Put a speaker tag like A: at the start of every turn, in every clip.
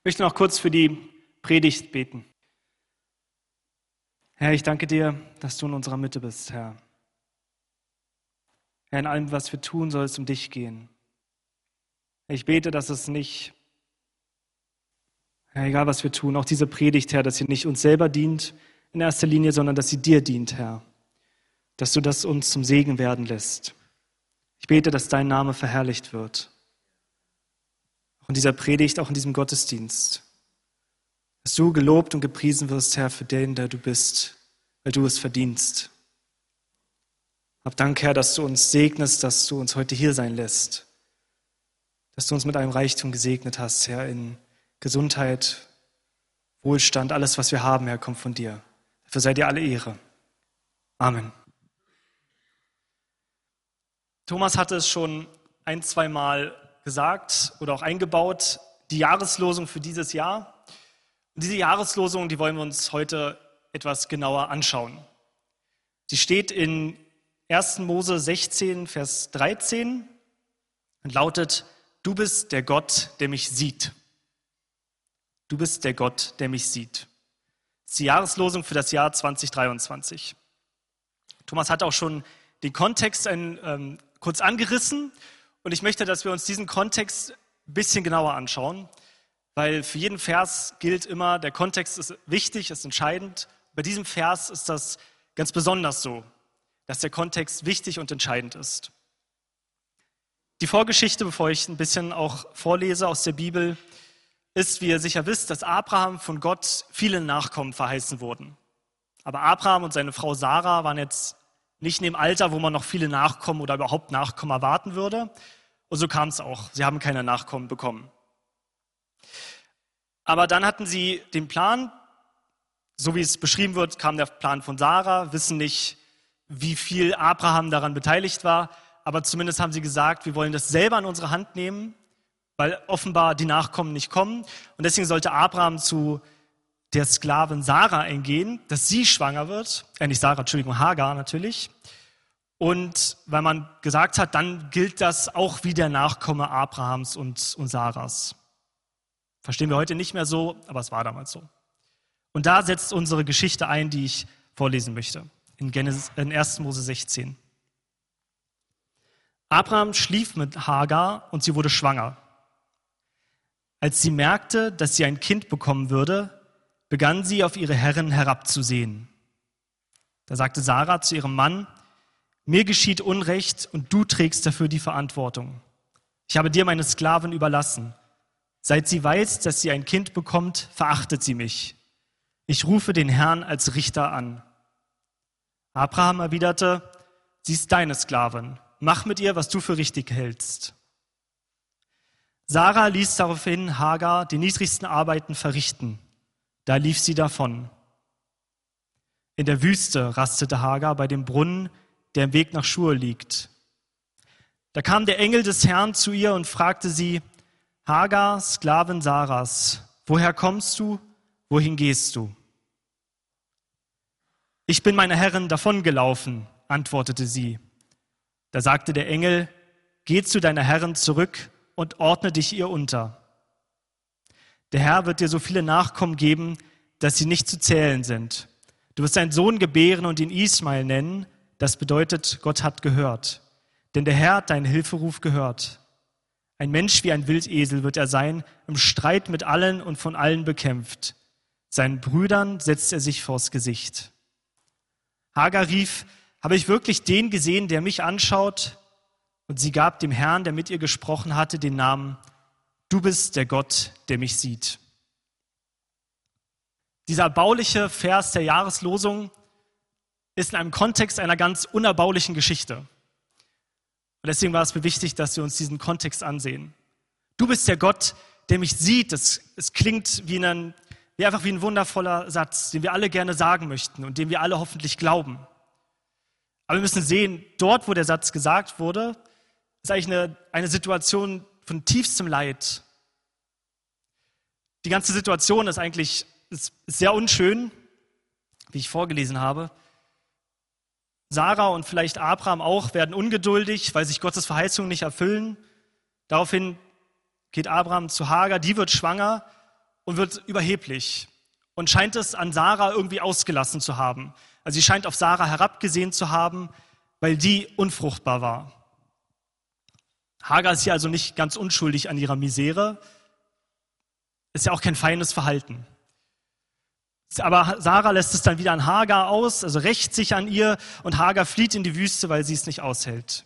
A: Ich möchte noch kurz für die Predigt beten. Herr, ich danke dir, dass du in unserer Mitte bist, Herr. Herr, in allem, was wir tun, soll es um dich gehen. Ich bete, dass es nicht, Herr, egal was wir tun, auch diese Predigt, Herr, dass sie nicht uns selber dient in erster Linie, sondern dass sie dir dient, Herr. Dass du das uns zum Segen werden lässt. Ich bete, dass dein Name verherrlicht wird. In dieser Predigt, auch in diesem Gottesdienst. Dass du gelobt und gepriesen wirst, Herr, für den, der du bist, weil du es verdienst. Hab Dank, Herr, dass du uns segnest, dass du uns heute hier sein lässt. Dass du uns mit einem Reichtum gesegnet hast, Herr, in Gesundheit, Wohlstand, alles, was wir haben, Herr, kommt von dir. Dafür sei dir alle Ehre. Amen. Thomas hatte es schon ein, zwei Mal gesagt oder auch eingebaut, die Jahreslosung für dieses Jahr. Und diese Jahreslosung, die wollen wir uns heute etwas genauer anschauen. Sie steht in 1. Mose 16, Vers 13 und lautet, du bist der Gott, der mich sieht. Du bist der Gott, der mich sieht. Das ist die Jahreslosung für das Jahr 2023. Thomas hat auch schon den Kontext ein, ähm, kurz angerissen und ich möchte, dass wir uns diesen Kontext ein bisschen genauer anschauen, weil für jeden Vers gilt immer, der Kontext ist wichtig, ist entscheidend. Bei diesem Vers ist das ganz besonders so, dass der Kontext wichtig und entscheidend ist. Die Vorgeschichte, bevor ich ein bisschen auch vorlese aus der Bibel, ist, wie ihr sicher wisst, dass Abraham von Gott viele Nachkommen verheißen wurden. Aber Abraham und seine Frau Sarah waren jetzt nicht in dem Alter, wo man noch viele Nachkommen oder überhaupt Nachkommen erwarten würde. Und so kam es auch. Sie haben keine Nachkommen bekommen. Aber dann hatten sie den Plan, so wie es beschrieben wird, kam der Plan von Sarah, wissen nicht, wie viel Abraham daran beteiligt war, aber zumindest haben sie gesagt, wir wollen das selber in unsere Hand nehmen, weil offenbar die Nachkommen nicht kommen. Und deswegen sollte Abraham zu der Sklavin Sarah eingehen, dass sie schwanger wird, äh nicht Sarah, Entschuldigung, Hagar natürlich. Und weil man gesagt hat, dann gilt das auch wie der Nachkomme Abrahams und, und Sarahs. Verstehen wir heute nicht mehr so, aber es war damals so. Und da setzt unsere Geschichte ein, die ich vorlesen möchte, in, Genesis, in 1. Mose 16. Abraham schlief mit Hagar und sie wurde schwanger. Als sie merkte, dass sie ein Kind bekommen würde, begann sie auf ihre Herren herabzusehen. Da sagte Sarah zu ihrem Mann, mir geschieht Unrecht und du trägst dafür die Verantwortung. Ich habe dir meine Sklaven überlassen. Seit sie weiß, dass sie ein Kind bekommt, verachtet sie mich. Ich rufe den Herrn als Richter an. Abraham erwiderte, sie ist deine Sklavin. Mach mit ihr, was du für richtig hältst. Sarah ließ daraufhin Hagar die niedrigsten Arbeiten verrichten. Da lief sie davon. In der Wüste rastete Hagar bei dem Brunnen, der im Weg nach Schur liegt. Da kam der Engel des Herrn zu ihr und fragte sie, Hagar, Sklavin Sarahs, woher kommst du, wohin gehst du? Ich bin meiner Herrin davongelaufen, antwortete sie. Da sagte der Engel, geh zu deiner Herrin zurück und ordne dich ihr unter. Der Herr wird dir so viele Nachkommen geben, dass sie nicht zu zählen sind. Du wirst einen Sohn gebären und ihn Ismael nennen. Das bedeutet, Gott hat gehört. Denn der Herr hat deinen Hilferuf gehört. Ein Mensch wie ein Wildesel wird er sein, im Streit mit allen und von allen bekämpft. Seinen Brüdern setzt er sich vors Gesicht. Hagar rief, habe ich wirklich den gesehen, der mich anschaut? Und sie gab dem Herrn, der mit ihr gesprochen hatte, den Namen Du bist der Gott, der mich sieht. Dieser bauliche Vers der Jahreslosung ist in einem Kontext einer ganz unerbaulichen Geschichte. Und deswegen war es mir wichtig, dass wir uns diesen Kontext ansehen. Du bist der Gott, der mich sieht. Es, es klingt wie, ein, wie einfach wie ein wundervoller Satz, den wir alle gerne sagen möchten und dem wir alle hoffentlich glauben. Aber wir müssen sehen, dort, wo der Satz gesagt wurde, ist eigentlich eine, eine Situation, von tiefstem Leid. Die ganze Situation ist eigentlich ist sehr unschön, wie ich vorgelesen habe. Sarah und vielleicht Abraham auch werden ungeduldig, weil sich Gottes Verheißungen nicht erfüllen. Daraufhin geht Abraham zu Hagar, die wird schwanger und wird überheblich und scheint es an Sarah irgendwie ausgelassen zu haben. Also sie scheint auf Sarah herabgesehen zu haben, weil die unfruchtbar war. Hagar ist hier also nicht ganz unschuldig an ihrer Misere, ist ja auch kein feines Verhalten. Aber Sarah lässt es dann wieder an Hagar aus, also rächt sich an ihr und Hagar flieht in die Wüste, weil sie es nicht aushält.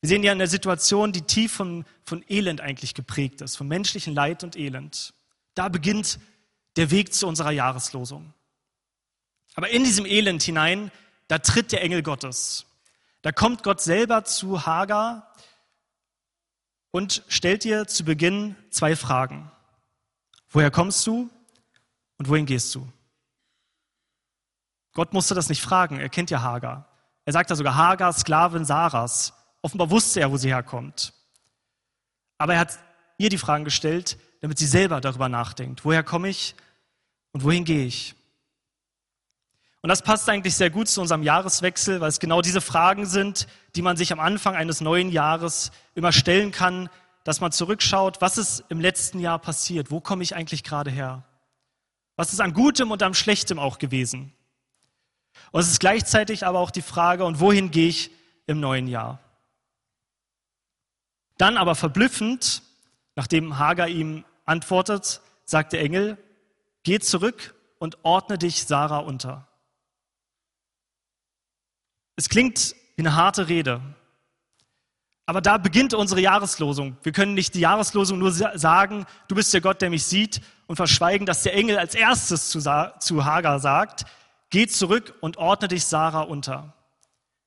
A: Wir sehen ja eine Situation, die tief von, von Elend eigentlich geprägt ist, von menschlichen Leid und Elend. Da beginnt der Weg zu unserer Jahreslosung. Aber in diesem Elend hinein, da tritt der Engel Gottes. Da kommt Gott selber zu Hagar und stellt ihr zu Beginn zwei Fragen. Woher kommst du und wohin gehst du? Gott musste das nicht fragen, er kennt ja Hagar. Er sagt ja sogar Hagar, Sklavin Sarahs. Offenbar wusste er, wo sie herkommt. Aber er hat ihr die Fragen gestellt, damit sie selber darüber nachdenkt. Woher komme ich und wohin gehe ich? Und das passt eigentlich sehr gut zu unserem Jahreswechsel, weil es genau diese Fragen sind, die man sich am Anfang eines neuen Jahres immer stellen kann, dass man zurückschaut, was ist im letzten Jahr passiert? Wo komme ich eigentlich gerade her? Was ist an Gutem und an Schlechtem auch gewesen? Und es ist gleichzeitig aber auch die Frage, und wohin gehe ich im neuen Jahr? Dann aber verblüffend, nachdem Hagar ihm antwortet, sagt der Engel, geh zurück und ordne dich Sarah unter. Es klingt wie eine harte Rede, aber da beginnt unsere Jahreslosung. Wir können nicht die Jahreslosung nur sagen, du bist der Gott, der mich sieht, und verschweigen, dass der Engel als erstes zu, zu Hagar sagt, geh zurück und ordne dich Sarah unter.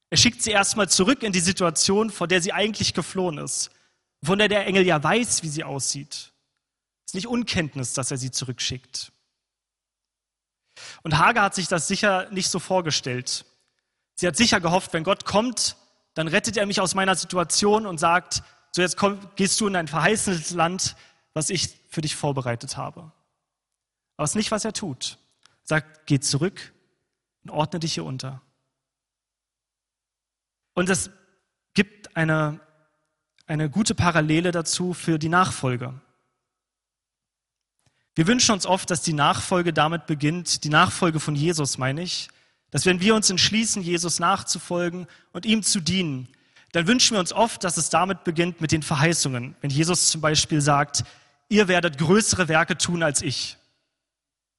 A: Er schickt sie erstmal zurück in die Situation, vor der sie eigentlich geflohen ist von der der Engel ja weiß, wie sie aussieht. Es ist nicht Unkenntnis, dass er sie zurückschickt. Und Hagar hat sich das sicher nicht so vorgestellt. Sie hat sicher gehofft, wenn Gott kommt, dann rettet er mich aus meiner Situation und sagt, so jetzt komm, gehst du in ein verheißenes Land, was ich für dich vorbereitet habe. Aber es ist nicht, was er tut. Er sagt, geh zurück und ordne dich hier unter. Und es gibt eine eine gute Parallele dazu für die Nachfolge. Wir wünschen uns oft, dass die Nachfolge damit beginnt, die Nachfolge von Jesus meine ich, dass wenn wir uns entschließen, Jesus nachzufolgen und ihm zu dienen, dann wünschen wir uns oft, dass es damit beginnt mit den Verheißungen. Wenn Jesus zum Beispiel sagt, ihr werdet größere Werke tun als ich.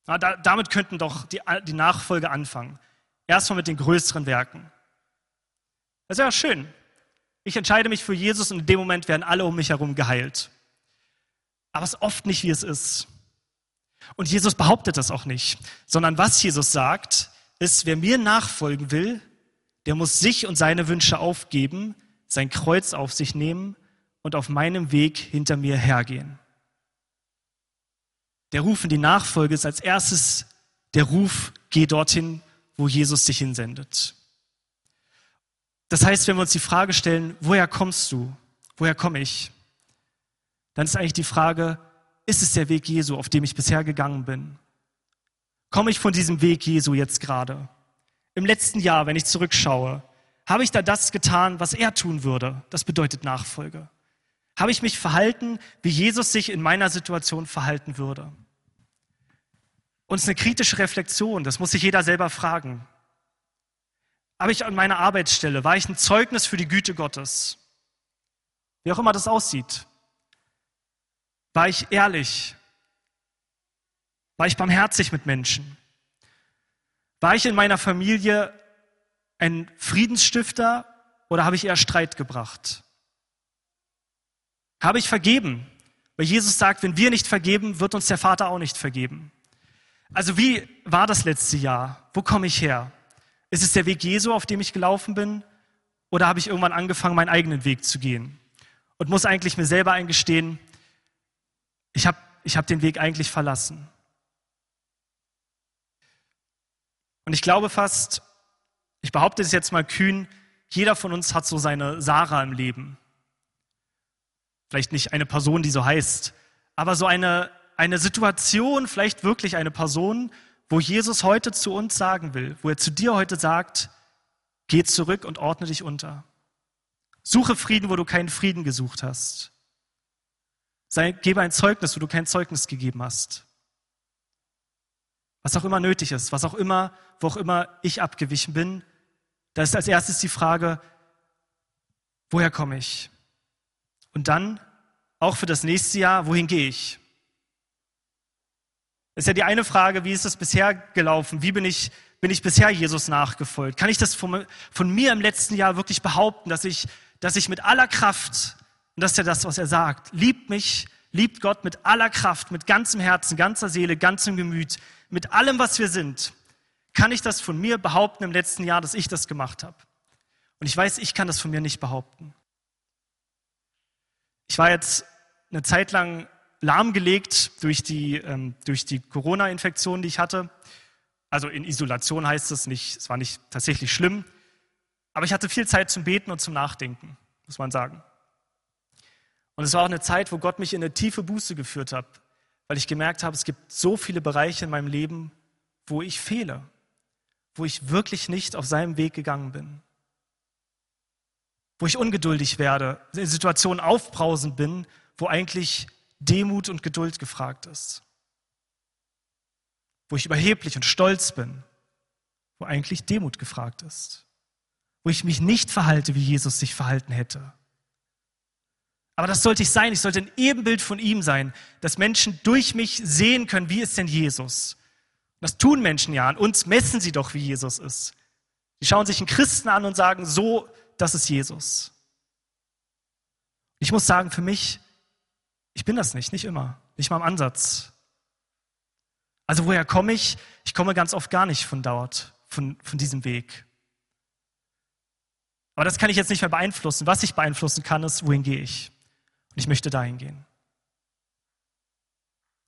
A: Na, da, damit könnten doch die, die Nachfolge anfangen. Erstmal mit den größeren Werken. Das ja schön. Ich entscheide mich für Jesus und in dem Moment werden alle um mich herum geheilt. Aber es ist oft nicht, wie es ist. Und Jesus behauptet das auch nicht, sondern was Jesus sagt, ist, wer mir nachfolgen will, der muss sich und seine Wünsche aufgeben, sein Kreuz auf sich nehmen und auf meinem Weg hinter mir hergehen. Der Ruf in die Nachfolge ist als erstes der Ruf, geh dorthin, wo Jesus dich hinsendet. Das heißt, wenn wir uns die Frage stellen, woher kommst du? Woher komme ich? Dann ist eigentlich die Frage, ist es der Weg Jesu, auf dem ich bisher gegangen bin? Komme ich von diesem Weg Jesu jetzt gerade? Im letzten Jahr, wenn ich zurückschaue, habe ich da das getan, was er tun würde? Das bedeutet Nachfolge. Habe ich mich verhalten, wie Jesus sich in meiner Situation verhalten würde? Ist eine kritische Reflexion, das muss sich jeder selber fragen. Habe ich an meiner Arbeitsstelle, war ich ein Zeugnis für die Güte Gottes? Wie auch immer das aussieht. War ich ehrlich? War ich barmherzig mit Menschen? War ich in meiner Familie ein Friedensstifter oder habe ich eher Streit gebracht? Habe ich vergeben? Weil Jesus sagt, wenn wir nicht vergeben, wird uns der Vater auch nicht vergeben. Also wie war das letzte Jahr? Wo komme ich her? Ist es der Weg Jesu, auf dem ich gelaufen bin? Oder habe ich irgendwann angefangen, meinen eigenen Weg zu gehen? Und muss eigentlich mir selber eingestehen, ich habe ich hab den Weg eigentlich verlassen. Und ich glaube fast, ich behaupte es jetzt mal kühn, jeder von uns hat so seine Sarah im Leben. Vielleicht nicht eine Person, die so heißt, aber so eine, eine Situation, vielleicht wirklich eine Person, wo Jesus heute zu uns sagen will, wo er zu dir heute sagt, geh zurück und ordne dich unter. Suche Frieden, wo du keinen Frieden gesucht hast. Sei, gebe ein Zeugnis, wo du kein Zeugnis gegeben hast. Was auch immer nötig ist, was auch immer, wo auch immer ich abgewichen bin, da ist als erstes die Frage, woher komme ich? Und dann auch für das nächste Jahr, wohin gehe ich? ist ja die eine Frage, wie ist es bisher gelaufen? Wie bin ich, bin ich bisher Jesus nachgefolgt? Kann ich das von, von mir im letzten Jahr wirklich behaupten, dass ich, dass ich mit aller Kraft, und das ist ja das, was er sagt, liebt mich, liebt Gott mit aller Kraft, mit ganzem Herzen, ganzer Seele, ganzem Gemüt, mit allem, was wir sind, kann ich das von mir behaupten im letzten Jahr, dass ich das gemacht habe. Und ich weiß, ich kann das von mir nicht behaupten. Ich war jetzt eine Zeit lang lahmgelegt durch die, ähm, durch die Corona-Infektion, die ich hatte. Also in Isolation heißt es nicht, es war nicht tatsächlich schlimm. Aber ich hatte viel Zeit zum Beten und zum Nachdenken, muss man sagen. Und es war auch eine Zeit, wo Gott mich in eine tiefe Buße geführt hat, weil ich gemerkt habe, es gibt so viele Bereiche in meinem Leben, wo ich fehle, wo ich wirklich nicht auf seinem Weg gegangen bin, wo ich ungeduldig werde, in Situationen aufbrausend bin, wo eigentlich Demut und Geduld gefragt ist, wo ich überheblich und stolz bin, wo eigentlich Demut gefragt ist, wo ich mich nicht verhalte, wie Jesus sich verhalten hätte. Aber das sollte ich sein. Ich sollte ein Ebenbild von ihm sein, dass Menschen durch mich sehen können, wie ist denn Jesus. Das tun Menschen ja. An uns messen sie doch, wie Jesus ist. Die schauen sich einen Christen an und sagen, so, das ist Jesus. Ich muss sagen, für mich, ich bin das nicht, nicht immer, nicht mal im Ansatz. Also woher komme ich? Ich komme ganz oft gar nicht von dort, von, von diesem Weg. Aber das kann ich jetzt nicht mehr beeinflussen. Was ich beeinflussen kann, ist, wohin gehe ich? Und ich möchte dahin gehen.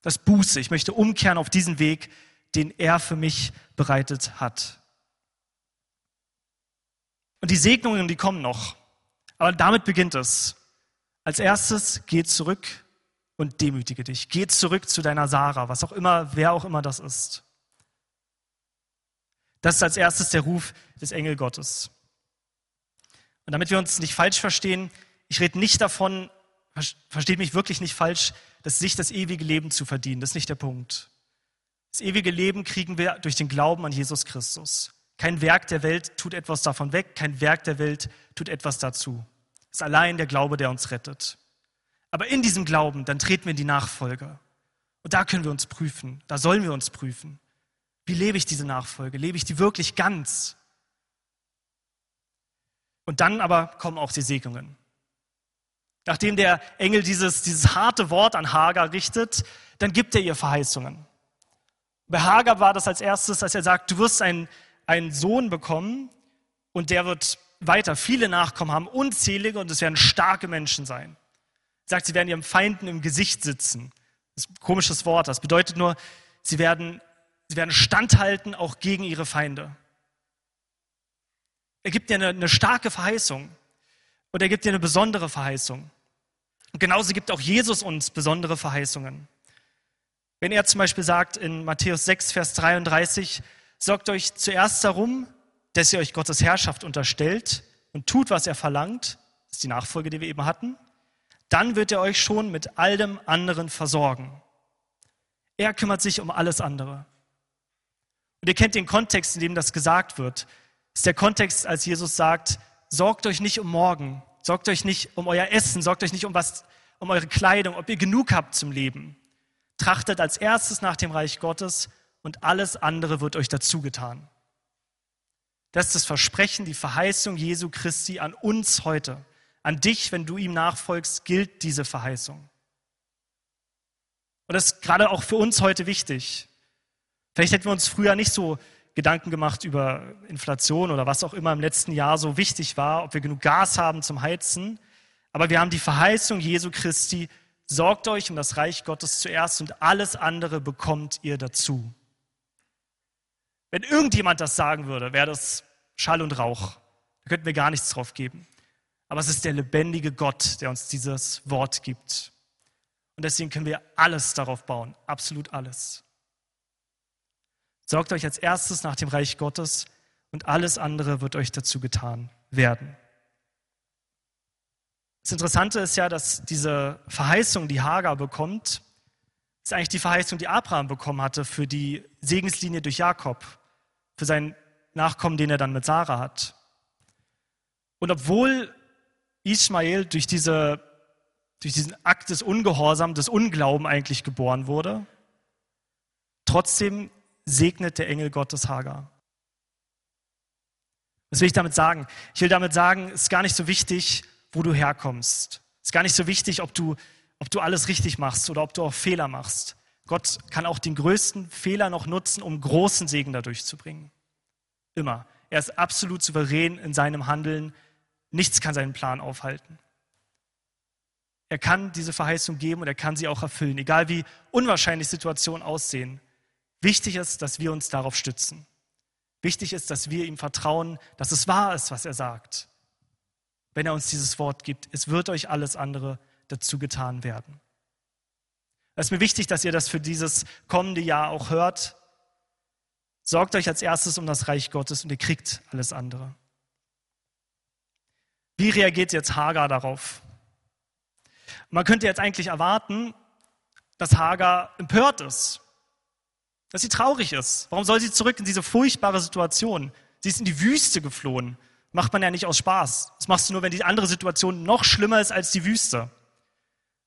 A: Das Buße. Ich möchte umkehren auf diesen Weg, den er für mich bereitet hat. Und die Segnungen, die kommen noch. Aber damit beginnt es. Als erstes, geh zurück und demütige dich. Geh zurück zu deiner Sarah, was auch immer, wer auch immer das ist. Das ist als erstes der Ruf des Engel Gottes. Und damit wir uns nicht falsch verstehen, ich rede nicht davon, versteht mich wirklich nicht falsch, dass sich das ewige Leben zu verdienen. Das ist nicht der Punkt. Das ewige Leben kriegen wir durch den Glauben an Jesus Christus. Kein Werk der Welt tut etwas davon weg, kein Werk der Welt tut etwas dazu. Es ist allein der Glaube, der uns rettet. Aber in diesem Glauben, dann treten wir in die Nachfolge. Und da können wir uns prüfen, da sollen wir uns prüfen. Wie lebe ich diese Nachfolge? Lebe ich die wirklich ganz? Und dann aber kommen auch die Segnungen. Nachdem der Engel dieses, dieses harte Wort an Hagar richtet, dann gibt er ihr Verheißungen. Bei Hagar war das als erstes, als er sagt, du wirst einen, einen Sohn bekommen und der wird weiter viele Nachkommen haben, unzählige und es werden starke Menschen sein. Er sagt, sie werden ihrem Feinden im Gesicht sitzen. Das ist ein komisches Wort. Das bedeutet nur, sie werden, sie werden standhalten auch gegen ihre Feinde. Er gibt dir eine, eine starke Verheißung und er gibt dir eine besondere Verheißung. Und genauso gibt auch Jesus uns besondere Verheißungen. Wenn er zum Beispiel sagt in Matthäus 6, Vers 33, sorgt euch zuerst darum, dass ihr euch Gottes Herrschaft unterstellt und tut, was er verlangt, das ist die Nachfolge, die wir eben hatten, dann wird er euch schon mit all dem anderen versorgen. Er kümmert sich um alles andere. Und ihr kennt den Kontext, in dem das gesagt wird. Das ist der Kontext, als Jesus sagt, sorgt euch nicht um morgen, Sorgt euch nicht um euer Essen, sorgt euch nicht um was, um eure Kleidung, ob ihr genug habt zum Leben. Trachtet als erstes nach dem Reich Gottes und alles andere wird euch dazugetan. Das ist das Versprechen, die Verheißung Jesu Christi an uns heute. An dich, wenn du ihm nachfolgst, gilt diese Verheißung. Und das ist gerade auch für uns heute wichtig. Vielleicht hätten wir uns früher nicht so Gedanken gemacht über Inflation oder was auch immer im letzten Jahr so wichtig war, ob wir genug Gas haben zum Heizen. Aber wir haben die Verheißung Jesu Christi, sorgt euch um das Reich Gottes zuerst und alles andere bekommt ihr dazu. Wenn irgendjemand das sagen würde, wäre das Schall und Rauch. Da könnten wir gar nichts drauf geben. Aber es ist der lebendige Gott, der uns dieses Wort gibt. Und deswegen können wir alles darauf bauen, absolut alles. Sorgt euch als erstes nach dem Reich Gottes und alles andere wird euch dazu getan werden. Das Interessante ist ja, dass diese Verheißung, die Hagar bekommt, ist eigentlich die Verheißung, die Abraham bekommen hatte für die Segenslinie durch Jakob, für seinen Nachkommen, den er dann mit Sarah hat. Und obwohl Ismael durch, diese, durch diesen Akt des Ungehorsams, des Unglauben eigentlich geboren wurde, trotzdem segnet der Engel Gottes Hagar. Was will ich damit sagen? Ich will damit sagen, es ist gar nicht so wichtig, wo du herkommst. Es ist gar nicht so wichtig, ob du, ob du alles richtig machst oder ob du auch Fehler machst. Gott kann auch den größten Fehler noch nutzen, um großen Segen dadurch zu bringen. Immer. Er ist absolut souverän in seinem Handeln. Nichts kann seinen Plan aufhalten. Er kann diese Verheißung geben und er kann sie auch erfüllen, egal wie unwahrscheinlich Situationen aussehen. Wichtig ist, dass wir uns darauf stützen. Wichtig ist, dass wir ihm vertrauen, dass es wahr ist, was er sagt wenn er uns dieses Wort gibt. Es wird euch alles andere dazu getan werden. Es ist mir wichtig, dass ihr das für dieses kommende Jahr auch hört. Sorgt euch als erstes um das Reich Gottes und ihr kriegt alles andere. Wie reagiert jetzt Hagar darauf? Man könnte jetzt eigentlich erwarten, dass Hagar empört ist, dass sie traurig ist. Warum soll sie zurück in diese furchtbare Situation? Sie ist in die Wüste geflohen macht man ja nicht aus Spaß. Das machst du nur, wenn die andere Situation noch schlimmer ist als die Wüste.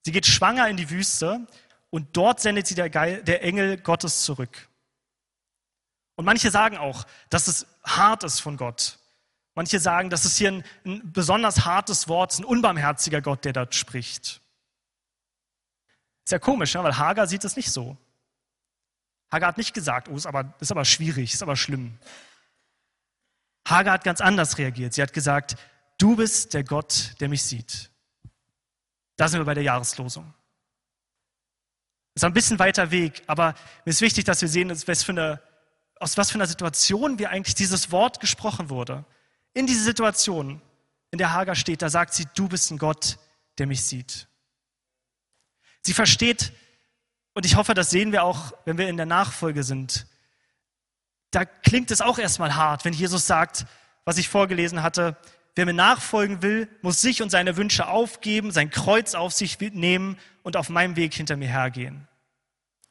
A: Sie geht schwanger in die Wüste und dort sendet sie der, Geil, der Engel Gottes zurück. Und manche sagen auch, dass es hart ist von Gott. Manche sagen, dass es hier ein, ein besonders hartes Wort ist, ein unbarmherziger Gott, der dort spricht. Ist ja komisch, ne? weil Hagar sieht es nicht so. Hagar hat nicht gesagt, oh, ist aber, ist aber schwierig, ist aber schlimm. Hagar hat ganz anders reagiert. Sie hat gesagt, du bist der Gott, der mich sieht. Da sind wir bei der Jahreslosung. Ist ein bisschen weiter Weg, aber mir ist wichtig, dass wir sehen, was für eine, aus was für einer Situation wir eigentlich dieses Wort gesprochen wurde. In diese Situation, in der Hagar steht, da sagt sie, du bist ein Gott, der mich sieht. Sie versteht, und ich hoffe, das sehen wir auch, wenn wir in der Nachfolge sind, da klingt es auch erstmal hart, wenn Jesus sagt, was ich vorgelesen hatte, wer mir nachfolgen will, muss sich und seine Wünsche aufgeben, sein Kreuz auf sich nehmen und auf meinem Weg hinter mir hergehen.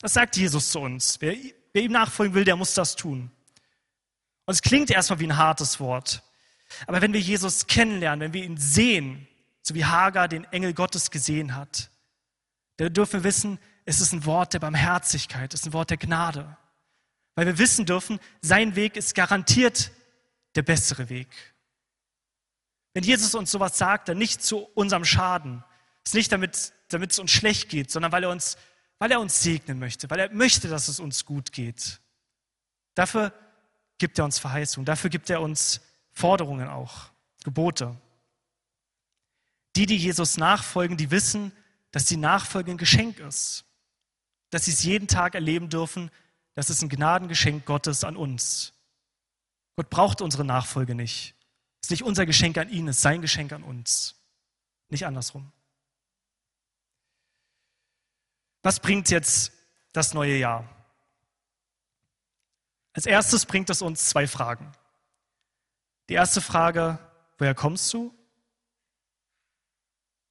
A: Das sagt Jesus zu uns. Wer, wer ihm nachfolgen will, der muss das tun. Und es klingt erstmal wie ein hartes Wort. Aber wenn wir Jesus kennenlernen, wenn wir ihn sehen, so wie Hagar den Engel Gottes gesehen hat, dann dürfen wir wissen, es ist ein Wort der Barmherzigkeit, es ist ein Wort der Gnade. Weil wir wissen dürfen, sein Weg ist garantiert der bessere Weg. Wenn Jesus uns sowas sagt, dann nicht zu unserem Schaden. Ist nicht damit, damit es uns schlecht geht, sondern weil er uns, weil er uns segnen möchte, weil er möchte, dass es uns gut geht. Dafür gibt er uns Verheißung, dafür gibt er uns Forderungen auch, Gebote. Die, die Jesus nachfolgen, die wissen, dass die Nachfolge ein Geschenk ist, dass sie es jeden Tag erleben dürfen, das ist ein Gnadengeschenk Gottes an uns. Gott braucht unsere Nachfolge nicht. Es ist nicht unser Geschenk an ihn, es ist sein Geschenk an uns. Nicht andersrum. Was bringt jetzt das neue Jahr? Als erstes bringt es uns zwei Fragen. Die erste Frage, woher kommst du?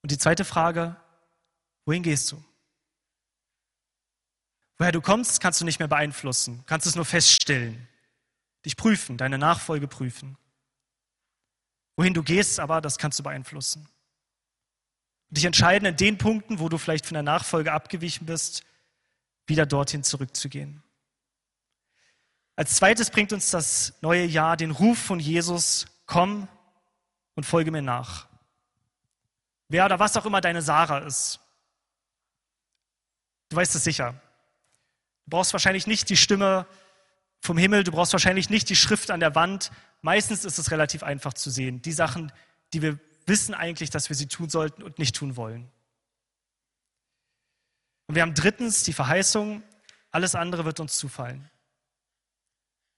A: Und die zweite Frage, wohin gehst du? Woher du kommst, kannst du nicht mehr beeinflussen, kannst es nur feststellen, dich prüfen, deine Nachfolge prüfen. Wohin du gehst, aber das kannst du beeinflussen. dich entscheiden in den Punkten, wo du vielleicht von der Nachfolge abgewichen bist, wieder dorthin zurückzugehen. Als zweites bringt uns das neue Jahr den Ruf von Jesus, komm und folge mir nach. Wer oder was auch immer deine Sarah ist. Du weißt es sicher. Du brauchst wahrscheinlich nicht die Stimme vom Himmel, du brauchst wahrscheinlich nicht die Schrift an der Wand. Meistens ist es relativ einfach zu sehen. Die Sachen, die wir wissen eigentlich, dass wir sie tun sollten und nicht tun wollen. Und wir haben drittens die Verheißung, alles andere wird uns zufallen.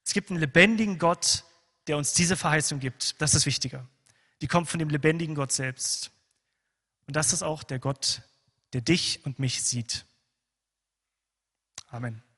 A: Es gibt einen lebendigen Gott, der uns diese Verheißung gibt. Das ist wichtiger. Die kommt von dem lebendigen Gott selbst. Und das ist auch der Gott, der dich und mich sieht. Amen.